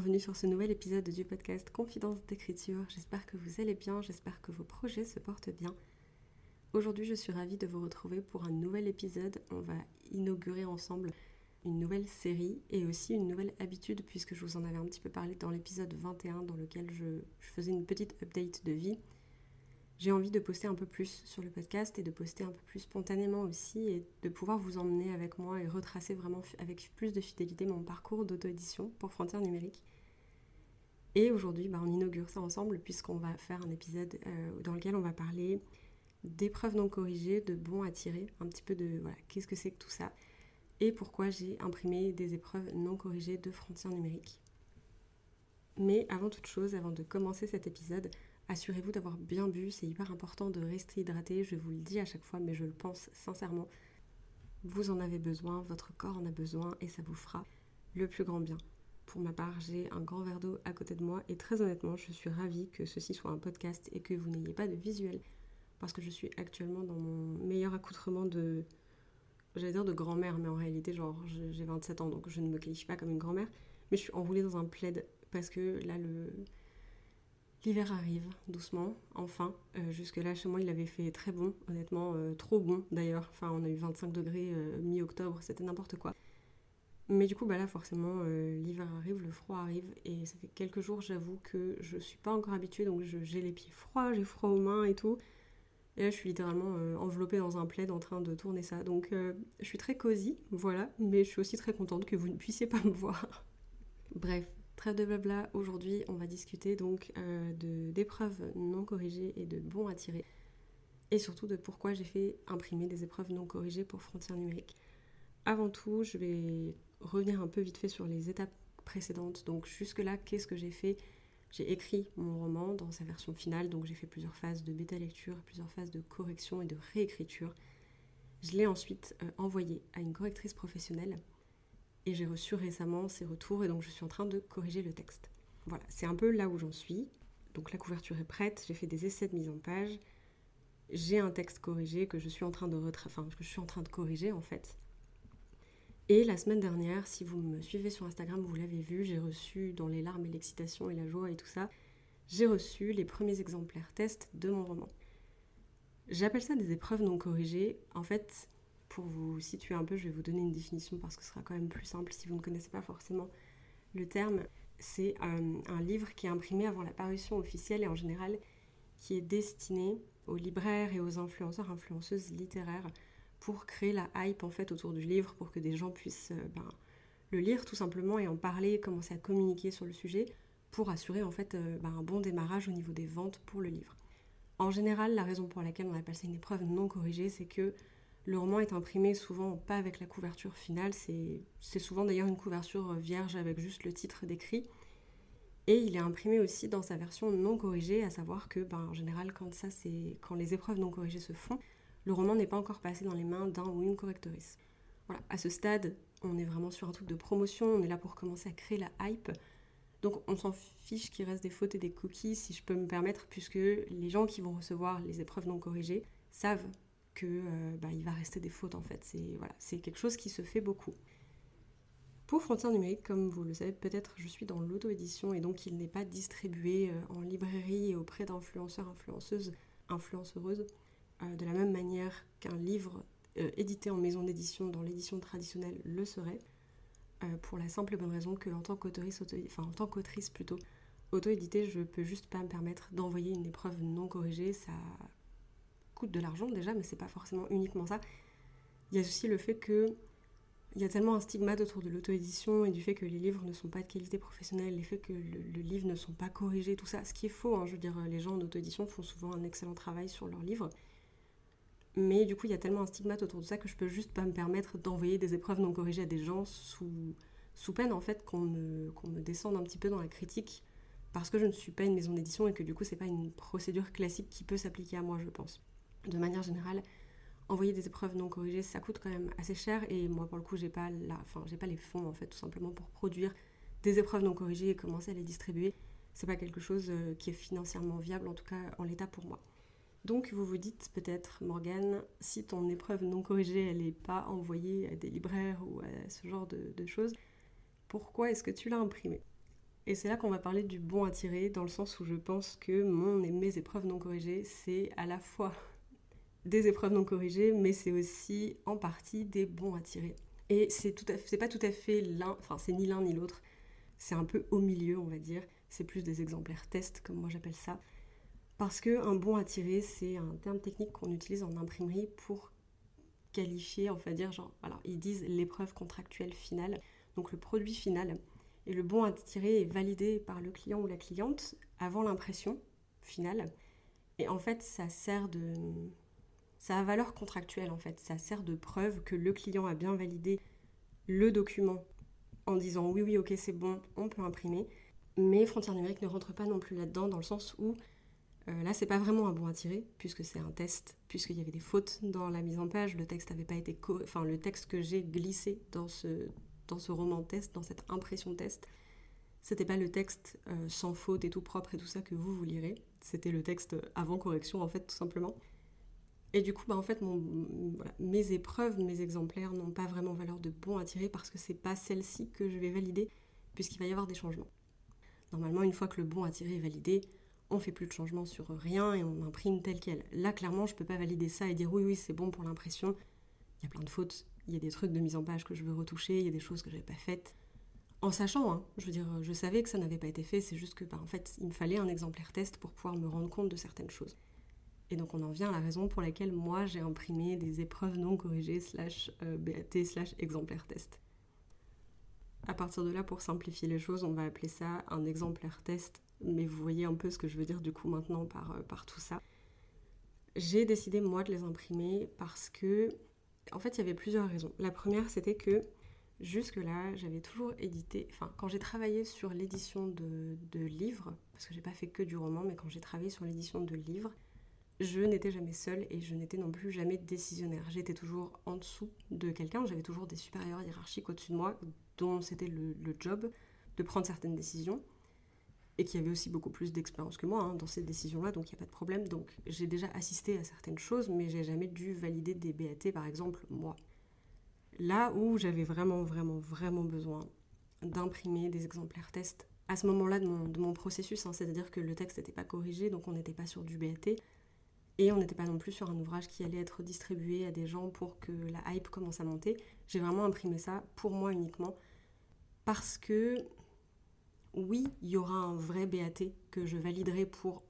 bienvenue sur ce nouvel épisode du podcast Confidence d'écriture. J'espère que vous allez bien, j'espère que vos projets se portent bien. Aujourd'hui, je suis ravie de vous retrouver pour un nouvel épisode. On va inaugurer ensemble une nouvelle série et aussi une nouvelle habitude puisque je vous en avais un petit peu parlé dans l'épisode 21 dans lequel je, je faisais une petite update de vie j'ai envie de poster un peu plus sur le podcast et de poster un peu plus spontanément aussi et de pouvoir vous emmener avec moi et retracer vraiment avec plus de fidélité mon parcours d'auto-édition pour Frontières numériques. Et aujourd'hui, bah, on inaugure ça ensemble puisqu'on va faire un épisode euh, dans lequel on va parler d'épreuves non corrigées, de bons à tirer, un petit peu de voilà, qu'est-ce que c'est que tout ça et pourquoi j'ai imprimé des épreuves non corrigées de Frontières numériques. Mais avant toute chose, avant de commencer cet épisode, Assurez-vous d'avoir bien bu, c'est hyper important de rester hydraté, je vous le dis à chaque fois, mais je le pense sincèrement. Vous en avez besoin, votre corps en a besoin et ça vous fera le plus grand bien. Pour ma part, j'ai un grand verre d'eau à côté de moi et très honnêtement, je suis ravie que ceci soit un podcast et que vous n'ayez pas de visuel parce que je suis actuellement dans mon meilleur accoutrement de j'allais dire de grand-mère, mais en réalité, genre, j'ai 27 ans, donc je ne me qualifie pas comme une grand-mère. Mais je suis enroulée dans un plaid parce que là, le, L'hiver arrive doucement, enfin. Euh, jusque-là, chez moi, il avait fait très bon, honnêtement, euh, trop bon d'ailleurs. Enfin, on a eu 25 degrés euh, mi-octobre, c'était n'importe quoi. Mais du coup, bah là, forcément, l'hiver arrive, le froid arrive, et ça fait quelques jours, j'avoue que je suis pas encore habituée, donc j'ai les pieds froids, j'ai froid aux mains et tout. Et là, je suis littéralement enveloppée dans un plaid en train de tourner ça. Donc, je suis très cosy, voilà, mais je suis aussi très contente que vous ne puissiez pas me voir. Bref, Trêve de blabla, aujourd'hui on va discuter donc euh, d'épreuves non corrigées et de bons à tirer. Et surtout de pourquoi j'ai fait imprimer des épreuves non corrigées pour Frontières numériques. Avant tout, je vais revenir un peu vite fait sur les étapes précédentes. Donc jusque-là, qu'est-ce que j'ai fait? J'ai écrit mon roman dans sa version finale, donc j'ai fait plusieurs phases de bêta-lecture, plusieurs phases de correction et de réécriture. Je l'ai ensuite euh, envoyé à une correctrice professionnelle et j'ai reçu récemment ces retours et donc je suis en train de corriger le texte. Voilà, c'est un peu là où j'en suis. Donc la couverture est prête, j'ai fait des essais de mise en page, j'ai un texte corrigé que je suis en train de je suis en train de corriger en fait. Et la semaine dernière, si vous me suivez sur Instagram, vous l'avez vu, j'ai reçu dans les larmes et l'excitation et la joie et tout ça, j'ai reçu les premiers exemplaires test de mon roman. J'appelle ça des épreuves non corrigées. En fait, pour vous situer un peu, je vais vous donner une définition parce que ce sera quand même plus simple si vous ne connaissez pas forcément le terme. C'est un, livre qui est imprimé avant la parution officielle et en général qui est destiné aux libraires et aux influenceurs, influenceuses littéraires pour créer la hype en fait autour du livre pour que des gens puissent euh, ben, le lire tout simplement et en parler, commencer à communiquer sur le sujet pour assurer en fait euh, ben, un bon démarrage au niveau des ventes pour le livre. En général, la raison pour laquelle on appelle ça une épreuve non corrigée, c'est que le roman est imprimé souvent pas avec la couverture finale, c'est souvent d'ailleurs une couverture vierge avec juste le titre décrit. Et il est imprimé aussi dans sa version non corrigée, à savoir que ben, en général quand, ça, quand les épreuves non corrigées se font, le roman n'est pas encore passé dans les mains d'un ou une correctrice. Voilà, à ce stade, on est vraiment sur un truc de promotion, on est là pour commencer à créer la hype. Donc on s'en fiche qu'il reste des fautes et des cookies, si je peux me permettre, puisque les gens qui vont recevoir les épreuves non corrigées savent que euh, bah, il va rester des fautes en fait. C'est voilà, c'est quelque chose qui se fait beaucoup. Pour Frontières numériques, comme vous le savez peut-être, je suis dans l'auto-édition et donc il n'est pas distribué euh, en librairie et auprès d'influenceurs, influenceuses, influenceuses, euh, de la même manière qu'un livre édité en maison d'édition dans l'édition traditionnelle le serait, pour la simple bonne raison que en tant qu'autrice, enfin en tant qu'autrice plutôt, auto-édité, je peux juste pas me permettre d'envoyer une épreuve non corrigée, ça coûte de l'argent déjà, mais c'est pas forcément uniquement ça. Il y a aussi le fait que il y a tellement un stigmate autour de l'auto-édition et du fait que les livres ne sont pas de qualité professionnelle, les faits que le, livre ne sont pas corrigés, tout ça, ce qui est faux. Hein. je veux dire, les gens en auto-édition font souvent un excellent travail sur leurs livres. Mais du coup, il y a tellement un stigmate autour de ça que je peux juste pas me permettre d'envoyer des épreuves non corrigées à des gens sous, peine en fait qu'on me, me descende un petit peu dans la critique parce que je ne suis pas une maison d'édition et que du coup c'est pas une procédure classique qui peut s'appliquer à moi je pense. De manière générale, envoyer des épreuves non corrigées ça coûte quand même assez cher et moi pour le coup j'ai pas j'ai pas les fonds en fait tout simplement pour produire des épreuves non corrigées et commencer à les distribuer. C'est pas quelque chose euh, qui est financièrement viable en tout cas en l'état pour moi. Donc vous vous dites peut-être, Morgane, si ton épreuve non corrigée, elle n'est pas envoyée à des libraires ou à ce genre de, de choses, pourquoi est-ce que tu l'as imprimée? Et c'est là qu'on va parler du bon à tirer, dans le sens où je pense que mon et mes épreuves non corrigées, c'est à la fois des épreuves non corrigées, mais c'est aussi en partie des bons à tirer. Et c'est pas tout à fait l'un, enfin c'est ni l'un ni l'autre. C'est un peu au milieu, on va dire. C'est plus des exemplaires test, comme moi j'appelle ça. Parce que un bon à tirer, c'est un terme technique qu'on utilise en imprimerie pour qualifier, on va dire, genre, alors ils disent l'épreuve contractuelle finale, donc le produit final. Et le bon à tirer est validé par le client ou la cliente avant l'impression finale. Et en fait, ça sert de. Ça a valeur contractuelle en fait. Ça sert de preuve que le client a bien validé le document en disant oui, oui, ok, c'est bon, on peut imprimer. Mais Frontière numérique ne rentre pas non plus là-dedans dans le sens où euh, là, c'est pas vraiment un bon à tirer puisque c'est un test, puisqu'il y avait des fautes dans la mise en page. Le texte n'avait pas été. Enfin, le texte que j'ai glissé dans ce, dans ce roman test, dans cette impression test, c'était pas le texte euh, sans faute et tout propre et tout ça que vous vous lirez, c'était le texte avant correction en fait tout simplement. Et du coup, bah, en fait, mes épreuves, mes exemplaires n'ont pas vraiment valeur de bon à tirer parce que c'est pas celle-ci que je vais valider puisqu'il va y avoir des changements. Normalement, une fois que le bon à tirer est validé, on fait plus de changements sur rien et on imprime tel quel. Là, clairement, je peux pas valider ça et dire oui, oui, c'est bon pour l'impression. Il y a plein de fautes, il y a des trucs de mise en page que je veux retoucher, il y a des choses que j'avais pas faites. En sachant, hein, je veux dire, je savais que ça n'avait pas été fait, c'est juste que, bah, en fait, il me fallait un exemplaire test pour pouvoir me rendre compte de certaines choses. Et donc on en vient à la raison pour laquelle moi j'ai imprimé des épreuves non corrigées slash euh, BAT slash exemplaire test. À partir de là, pour simplifier les choses, on va appeler ça un exemplaire test, mais vous voyez un peu ce que je veux dire du coup maintenant par, euh, par tout ça. J'ai décidé moi de les imprimer parce que en fait, il y avait plusieurs raisons. La première, c'était que jusque-là, j'avais toujours édité, enfin, quand j'ai travaillé sur l'édition de, livres, parce que j'ai pas fait que du roman, mais quand j'ai travaillé sur l'édition de livres, je n'étais jamais seule et je n'étais non plus jamais décisionnaire. J'étais toujours en dessous de quelqu'un, j'avais toujours des supérieurs hiérarchiques au-dessus de moi, dont c'était le, job de prendre certaines décisions et qui avait aussi beaucoup plus d'expérience que moi hein, dans ces décisions-là, donc il n'y a pas de problème. Donc j'ai déjà assisté à certaines choses, mais j'ai jamais dû valider des BAT, par exemple, moi. Là où j'avais vraiment, vraiment, vraiment besoin d'imprimer des exemplaires tests à ce moment-là de mon, processus, hein, c'est-à-dire que le texte n'était pas corrigé, donc on n'était pas sur du BAT, et on n'était pas non plus sur un ouvrage qui allait être distribué à des gens pour que la hype commence à monter. J'ai vraiment imprimé ça pour moi uniquement, parce que oui, il y aura un vrai BAT que je validerai pour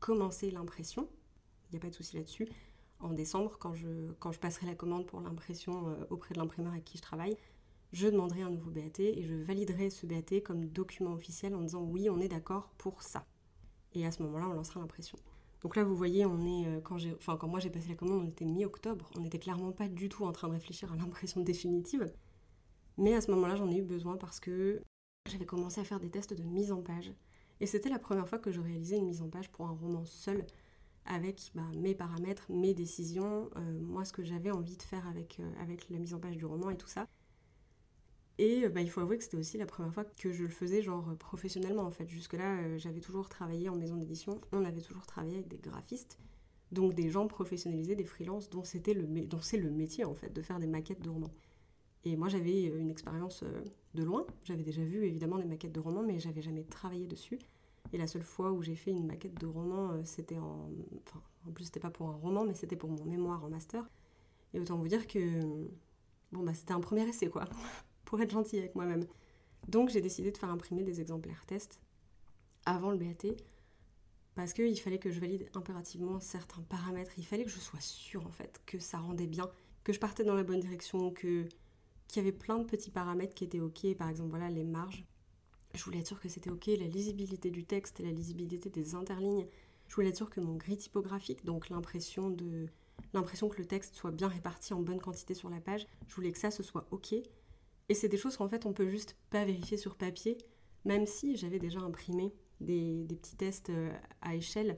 commencer l'impression. Il n'y a pas de souci là-dessus. En décembre, quand je, quand je passerai la commande pour l'impression euh, auprès de l'imprimeur avec qui je travaille, je demanderai un nouveau BAT et je validerai ce BAT comme document officiel en disant oui, on est d'accord pour ça. Et à ce moment-là, on lancera l'impression. Donc là, vous voyez, on est, euh, quand, enfin, quand moi j'ai passé la commande, on était mi-octobre. On n'était clairement pas du tout en train de réfléchir à l'impression définitive. Mais à ce moment-là, j'en ai eu besoin parce que j'avais commencé à faire des tests de mise en page. Et c'était la première fois que je réalisais une mise en page pour un roman seul, avec bah, mes paramètres, mes décisions, euh, moi ce que j'avais envie de faire euh, avec la mise en page du roman et tout ça. Et bah, il faut avouer que c'était aussi la première fois que je le faisais genre professionnellement en fait. Jusque-là, euh, j'avais toujours travaillé en maison d'édition, on avait toujours travaillé avec des graphistes, donc des gens professionnalisés, des freelances dont c'est le métier en fait de faire des maquettes de romans. Et moi, j'avais euh, une expérience euh, de loin. J'avais déjà vu évidemment des maquettes de romans, mais j'avais jamais travaillé dessus. Et la seule fois où j'ai fait une maquette de roman, euh, c'était en. Enfin, en plus, c'était pas pour un roman, mais c'était pour mon mémoire en master. Et autant vous dire que. Bon, bah, c'était un premier essai, quoi, pour être gentil avec moi-même. Donc, j'ai décidé de faire imprimer des exemplaires test avant le BAT, parce qu'il fallait que je valide impérativement certains paramètres. Il fallait que je sois sûre, en fait, que ça rendait bien, que je partais dans la bonne direction, que qu'il y avait plein de petits paramètres qui étaient OK, par exemple voilà les marges. Je voulais être sûre que c'était OK, la lisibilité du texte, la lisibilité des interlignes. Je voulais être sûre que mon gris typographique, donc l'impression de l'impression que le texte soit bien réparti en bonne quantité sur la page, je voulais que ça ce soit OK. Et c'est des choses qu'en fait on peut juste pas vérifier sur papier, même si j'avais déjà imprimé des, petits tests euh, à échelle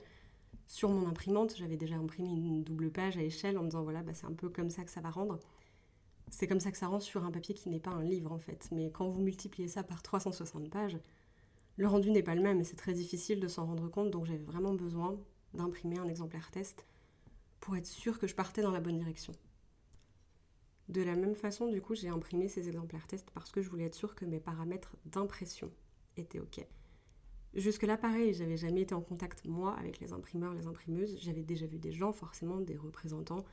sur mon imprimante. J'avais déjà imprimé une double page à échelle en me disant voilà, bah, c'est un peu comme ça que ça va rendre. C'est comme ça que ça rend sur un papier qui n'est pas un livre en fait. Mais quand vous multipliez ça par 360 pages, le rendu n'est pas le même et c'est très difficile de s'en rendre compte. Donc j'avais vraiment besoin d'imprimer un exemplaire test pour être sûr que je partais dans la bonne direction. De la même façon, du coup, j'ai imprimé ces exemplaires test parce que je voulais être sûre que mes paramètres d'impression étaient OK. Jusque-là, pareil, j'avais jamais été en contact, moi, avec les imprimeurs, les imprimeuses. J'avais déjà vu des gens, forcément, des représentants,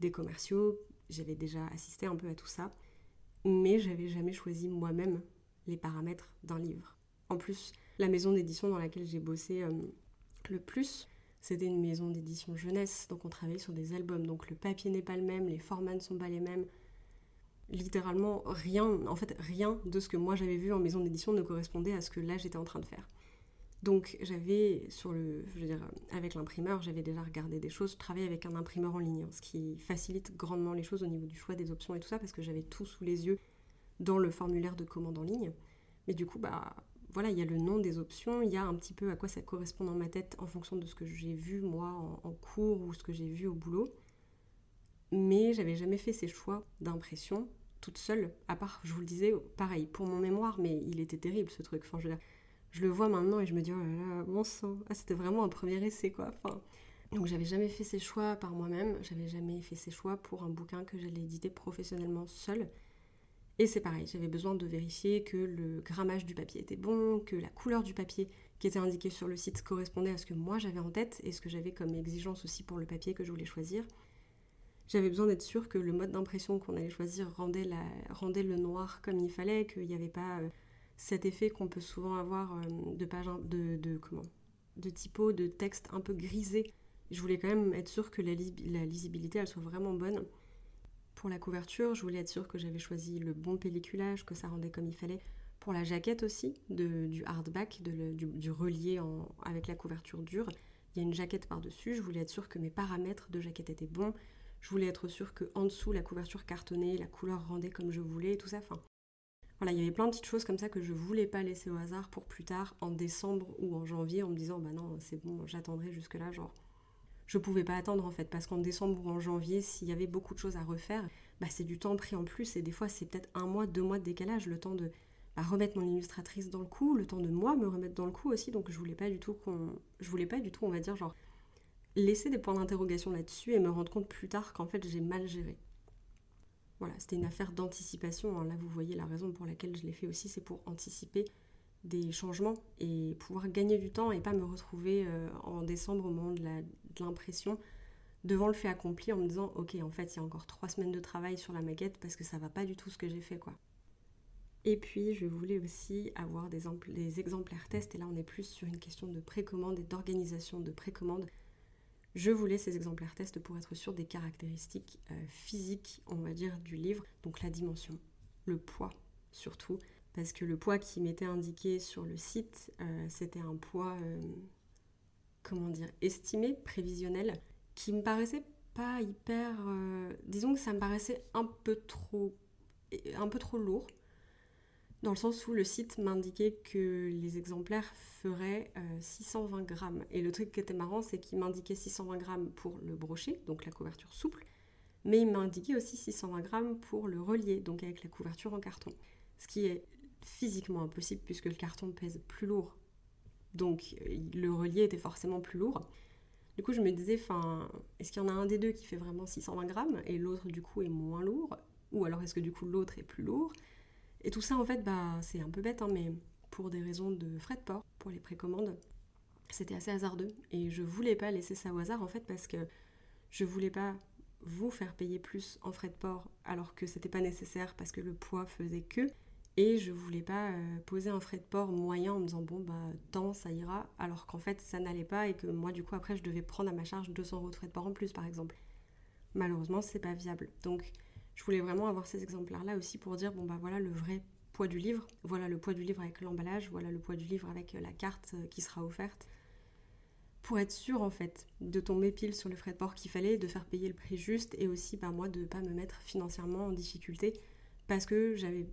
des commerciaux. J'avais déjà assisté un peu à tout ça. Mais j'avais jamais choisi moi-même les paramètres d'un livre. En plus, la maison d'édition dans laquelle j'ai bossé euh, le plus, c'était une maison d'édition jeunesse. Donc on travaillait sur des albums. Donc le papier n'est pas le même, les formats ne sont pas les mêmes littéralement rien, en fait rien de ce que moi j'avais vu en maison d'édition ne correspondait à ce que là j'étais en train de faire. Donc j'avais sur le, je veux dire, avec l'imprimeur, j'avais déjà regardé des choses. Je travaillais avec un imprimeur en ligne, ce qui facilite grandement les choses au niveau du choix des options et tout ça, parce que j'avais tout sous les yeux dans le formulaire de commande en ligne. Mais du coup, bah voilà, il y a le nom des options, il y a un petit peu à quoi ça correspond dans ma tête en fonction de ce que j'ai vu moi en, cours ou ce que j'ai vu au boulot. Mais j'avais jamais fait ces choix d'impression toute seule, à part, je vous le disais, pareil, pour mon mémoire, mais il était terrible ce truc. Enfin, je je le vois maintenant et je me dis, oh là là, bon sang, ah, c'était vraiment un premier essai, quoi. Donc j'avais jamais fait ces choix par moi-même, j'avais jamais fait ces choix pour un bouquin que j'allais éditer professionnellement seul. Et c'est pareil, j'avais besoin de vérifier que le grammage du papier était bon, que la couleur du papier qui était indiqué sur le site correspondait à ce que moi j'avais en tête et ce que j'avais comme exigence aussi pour le papier que je voulais choisir. J'avais besoin d'être sûre que le mode d'impression qu'on allait choisir rendait, le noir comme il fallait, qu'il n'y avait pas euh, cet effet qu'on peut souvent avoir euh, de page de, de, comment? De typo, de texte un peu grisé. Je voulais quand même être sûre que la, lisibilité soit vraiment bonne. Pour la couverture, je voulais être sûre que j'avais choisi le bon pelliculage, que ça rendait comme il fallait. Pour la jaquette aussi, du hardback, du, relié avec la couverture dure, il y a une jaquette par-dessus. Je voulais être sûre que mes paramètres de jaquette étaient bons. Je voulais être sûre que en dessous, la couverture cartonnée, la couleur rendait comme je voulais, tout ça. Enfin, voilà, il y avait plein de petites choses comme ça que je voulais pas laisser au hasard pour plus tard, en décembre ou en janvier, en me disant bah non, c'est bon, j'attendrai jusque-là. Genre, je pouvais pas attendre en fait, parce qu'en décembre ou en janvier, s'il y avait beaucoup de choses à refaire, bah c'est du temps pris en plus, et des fois c'est peut-être un mois, deux mois de décalage, le temps de bah, remettre mon illustratrice dans le coup, le temps de moi me remettre dans le coup aussi, donc je voulais pas du tout qu'on. Je voulais pas du tout, on va dire, genre, laisser des points d'interrogation là-dessus et me rendre compte plus tard qu'en fait j'ai mal géré. Voilà, c'était une affaire d'anticipation. Hein. Là, vous voyez la raison pour laquelle je l'ai fait aussi, c'est pour anticiper des changements et pouvoir gagner du temps et pas me retrouver euh, en décembre au moment de l'impression devant le fait accompli en me disant ok en fait il y a encore trois semaines de travail sur la maquette parce que ça va pas du tout ce que j'ai fait quoi. Et puis je voulais aussi avoir des, exemplaires tests et là on est plus sur une question de précommande et d'organisation de précommande. Je voulais ces exemplaires tests pour être sûr des caractéristiques euh, physiques, on va dire, du livre, donc la dimension, le poids surtout, parce que le poids qui m'était indiqué sur le site, euh, c'était un poids, euh, comment dire, estimé, prévisionnel, qui me paraissait pas hyper... disons que ça me paraissait un peu trop, un peu trop lourd dans le sens où le site m'indiquait que les exemplaires feraient 620 euh, grammes. Et le truc qui était marrant, c'est qu'il m'indiquait 620 grammes pour le brochet, donc la couverture souple, mais il m'indiquait aussi 620 grammes pour le relier, donc avec la couverture en carton. Ce qui est physiquement impossible puisque le carton pèse plus lourd. Donc le relier était forcément plus lourd. Du coup, je me disais, est-ce qu'il y en a un des deux qui fait vraiment 620 grammes et l'autre du coup est moins lourd? Ou alors est-ce que du coup l'autre est plus lourd? Et tout ça, en fait, bah, c'est un peu bête, hein, mais pour des raisons de frais de port, pour les précommandes, c'était assez hasardeux. Et je voulais pas laisser ça au hasard, en fait, parce que je voulais pas vous faire payer plus en frais de port alors que c'était pas nécessaire parce que le poids faisait que. Et je voulais pas euh, poser un frais de port moyen en me disant bon bah tant ça ira alors qu'en fait ça n'allait pas et que moi du coup après je devais prendre à ma charge 200 euros de frais de port en plus par exemple. Malheureusement c'est pas viable. Donc je voulais vraiment avoir ces exemplaires-là aussi pour dire, bon bah voilà le vrai poids du livre, voilà le poids du livre avec l'emballage, voilà le poids du livre avec euh, la carte euh, qui sera offerte. Pour être sûr en fait de tomber pile sur le frais de port qu'il fallait, de faire payer le prix juste et aussi par bah, moi de pas me mettre financièrement en difficulté parce que j'avais,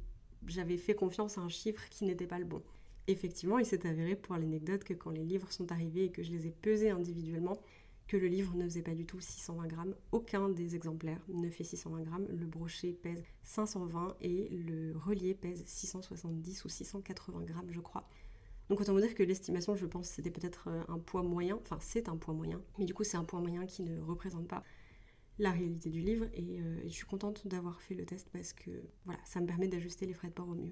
j'avais fait confiance à un chiffre qui n'était pas le bon. Effectivement, il s'est avéré pour l'anecdote que quand les livres sont arrivés et que je les ai pesés individuellement, que le livre ne faisait pas du tout 620 grammes. Aucun des exemplaires ne fait 620 grammes. Le brochet pèse 520 et le relié pèse 670 ou 680 grammes, je crois. Donc autant vous dire que l'estimation, je pense, c'était peut-être euh, un poids moyen. Enfin, c'est un poids moyen. Mais du coup, c'est un poids moyen qui ne représente pas la réalité du livre. Et, euh, et je suis contente d'avoir fait le test parce que voilà, ça me permet d'ajuster les frais de port au mieux.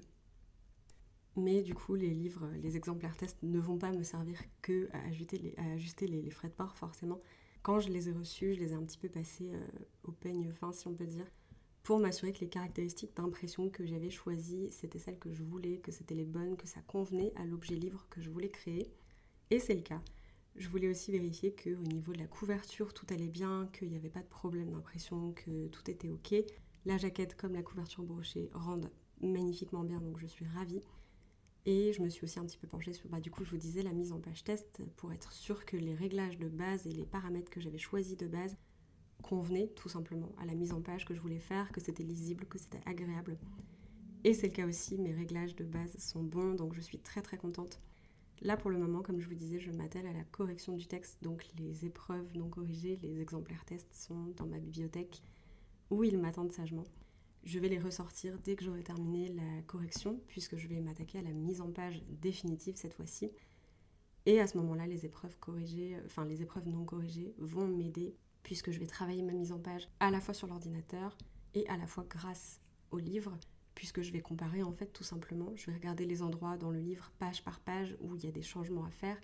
Mais du coup, les livres, les exemplaires tests ne vont pas me servir que à ajuster les, frais de port, forcément. Quand je les ai reçus, je les ai un petit peu passés euh, au peigne fin, si on peut dire, pour m'assurer que les caractéristiques d'impression que j'avais choisies, c'était celles que je voulais, que c'était les bonnes, que ça convenait à l'objet livre que je voulais créer. Et c'est le cas. Je voulais aussi vérifier qu'au niveau de la couverture, tout allait bien, qu'il n'y avait pas de problème d'impression, que tout était ok. La jaquette comme la couverture brochée rendent magnifiquement bien, donc je suis ravie. Et je me suis aussi un petit peu penchée sur, bah, du coup, je vous disais, la mise en page test pour être sûr que les réglages de base et les paramètres que j'avais choisis de base convenaient tout simplement à la mise en page que je voulais faire, que c'était lisible, que c'était agréable. Et c'est le cas aussi, mes réglages de base sont bons, donc je suis très très contente. Là pour le moment, comme je vous disais, je m'attelle à la correction du texte, donc les épreuves non corrigées, les exemplaires tests sont dans ma bibliothèque où ils m'attendent sagement. Je vais les ressortir dès que j'aurai terminé la correction, puisque je vais m'attaquer à la mise en page définitive cette fois-ci. Et à ce moment-là, les épreuves corrigées, enfin les épreuves non corrigées vont m'aider, puisque je vais travailler ma mise en page à la fois sur l'ordinateur et à la fois grâce au livre, puisque je vais comparer en fait tout simplement. Je vais regarder les endroits dans le livre page par page où il y a des changements à faire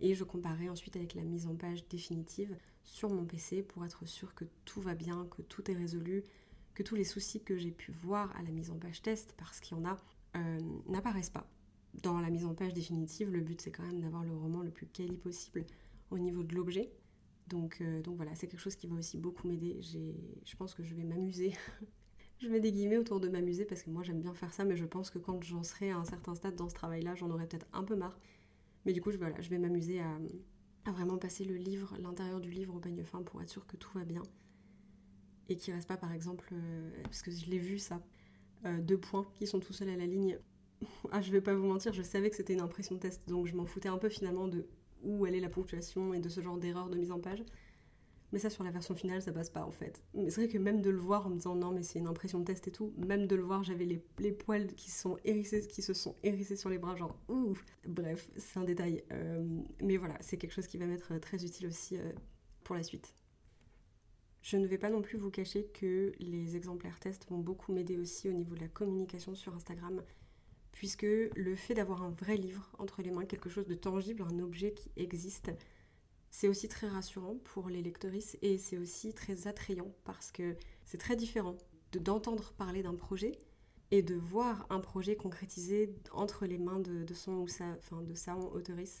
et je comparerai ensuite avec la mise en page définitive sur mon PC pour être sûr que tout va bien, que tout est résolu, que tous les soucis que j'ai pu voir à la mise en page test, parce qu'il y en a, euh, n'apparaissent pas. Dans la mise en page définitive, le but c'est quand même d'avoir le roman le plus quali possible au niveau de l'objet. Donc, euh, donc voilà, c'est quelque chose qui va aussi beaucoup m'aider. Je pense que je vais m'amuser. je mets des guillemets autour de m'amuser parce que moi j'aime bien faire ça, mais je pense que quand j'en serai à un certain stade dans ce travail-là, j'en aurai peut-être un peu marre. Mais du coup, je, voilà, je vais m'amuser à, vraiment passer le livre, l'intérieur du livre au peigne fin pour être sûr que tout va bien et qui reste pas par exemple, euh, parce que je l'ai vu ça, euh, deux points qui sont tout seuls à la ligne. ah, je vais pas vous mentir, je savais que c'était une impression test, donc je m'en foutais un peu finalement de où est la ponctuation et de ce genre d'erreur de mise en page. Mais ça, sur la version finale, ça passe pas en fait. Mais c'est vrai que même de le voir en me disant non, mais c'est une impression de test et tout, même de le voir, j'avais les, les, poils qui, sont qui se sont hérissés sur les bras, genre ouf. Bref, c'est un détail. Euh, mais voilà, c'est quelque chose qui va m'être très utile aussi pour la suite. Je ne vais pas non plus vous cacher que les exemplaires tests vont beaucoup m'aider aussi au niveau de la communication sur Instagram, puisque le fait d'avoir un vrai livre entre les mains, quelque chose de tangible, un objet qui existe, c'est aussi très rassurant pour les lectrices et c'est aussi très attrayant parce que c'est très différent de d'entendre parler d'un projet et de voir un projet concrétisé entre les mains de, son ou sa, enfin de sa auteurice.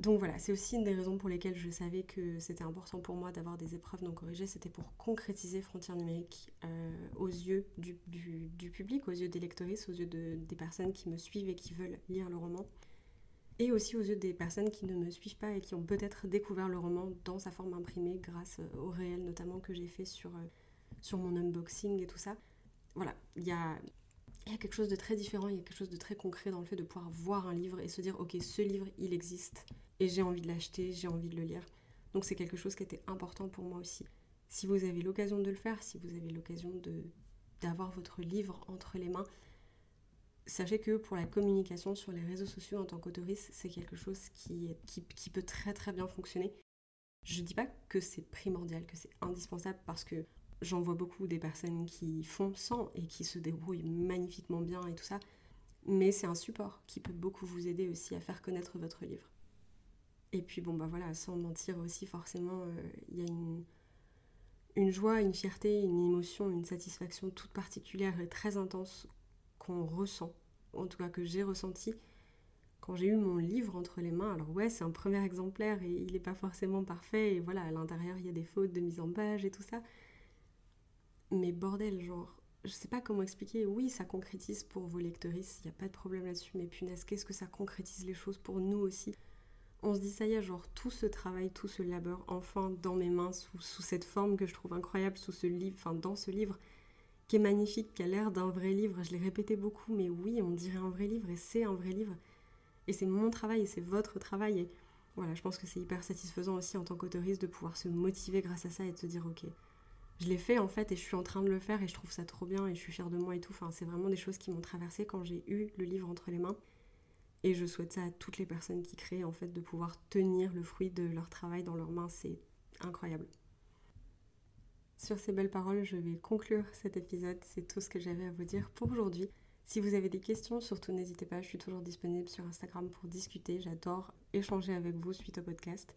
Donc voilà, c'est aussi une des raisons pour lesquelles je savais que c'était important pour moi d'avoir des épreuves non corrigées, c'était pour concrétiser Frontières numériques euh, aux yeux du, public, aux yeux des lectrices, aux yeux des personnes qui me suivent et qui veulent lire le roman, et aussi aux yeux des personnes qui ne me suivent pas et qui ont peut-être découvert le roman dans sa forme imprimée grâce au réel notamment que j'ai fait sur, euh, sur mon unboxing et tout ça. Voilà, il y a, y a quelque chose de très différent, il y a quelque chose de très concret dans le fait de pouvoir voir un livre et se dire ok ce livre il existe et j'ai envie de l'acheter, j'ai envie de le lire. Donc c'est quelque chose qui était important pour moi aussi. Si vous avez l'occasion de le faire, si vous avez l'occasion d'avoir votre livre entre les mains, sachez que pour la communication sur les réseaux sociaux en tant qu'autoriste, c'est quelque chose qui, peut très très bien fonctionner. Je dis pas que c'est primordial, que c'est indispensable parce que j'en vois beaucoup des personnes qui font sans et qui se débrouillent magnifiquement bien et tout ça, mais c'est un support qui peut beaucoup vous aider aussi à faire connaître votre livre. Et puis bon bah voilà, sans mentir aussi forcément, euh, il y a une joie, une fierté, une émotion, une satisfaction toute particulière et très intense qu'on ressent, en tout cas que j'ai ressenti quand j'ai eu mon livre entre les mains. Alors ouais, c'est un premier exemplaire et il n'est pas forcément parfait et voilà, à l'intérieur il y a des fautes de mise en page et tout ça. Mais bordel, genre, je sais pas comment expliquer. Oui, ça concrétise pour vos lectrices, il n'y a pas de problème là-dessus, mais punaise, qu'est-ce que ça concrétise les choses pour nous aussi? On se dit, ça y est, genre, tout ce travail, tout ce labeur, enfin, dans mes mains, sous, sous cette forme que je trouve incroyable, sous ce livre, enfin, dans ce livre, qui est magnifique, qui a l'air d'un vrai livre. Je l'ai répété beaucoup, mais oui, on dirait un vrai livre, et c'est un vrai livre. Et c'est mon travail et c'est votre travail. Et voilà, je pense que c'est hyper satisfaisant aussi en tant qu'autoriste de pouvoir se motiver grâce à ça et de se dire ok, je l'ai fait en fait et je suis en train de le faire et je trouve ça trop bien et je suis fière de moi et tout. Enfin, c'est vraiment des choses qui m'ont traversé quand j'ai eu le livre entre les mains. Et je souhaite ça à toutes les personnes qui créent en fait de pouvoir tenir le fruit de leur travail dans leurs mains, c'est incroyable. Sur ces belles paroles, je vais conclure cet épisode. C'est tout ce que j'avais à vous dire pour aujourd'hui. Si vous avez des questions, surtout n'hésitez pas, je suis toujours disponible sur Instagram pour discuter. J'adore échanger avec vous suite au podcast.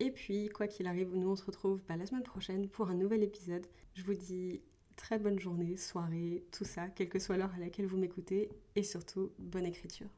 Et puis, quoi qu'il arrive, nous on se retrouve bah, la semaine prochaine pour un nouvel épisode. Je vous dis très bonne journée, soirée, tout ça, quelle que soit l'heure à laquelle vous m'écoutez. Et surtout, bonne écriture.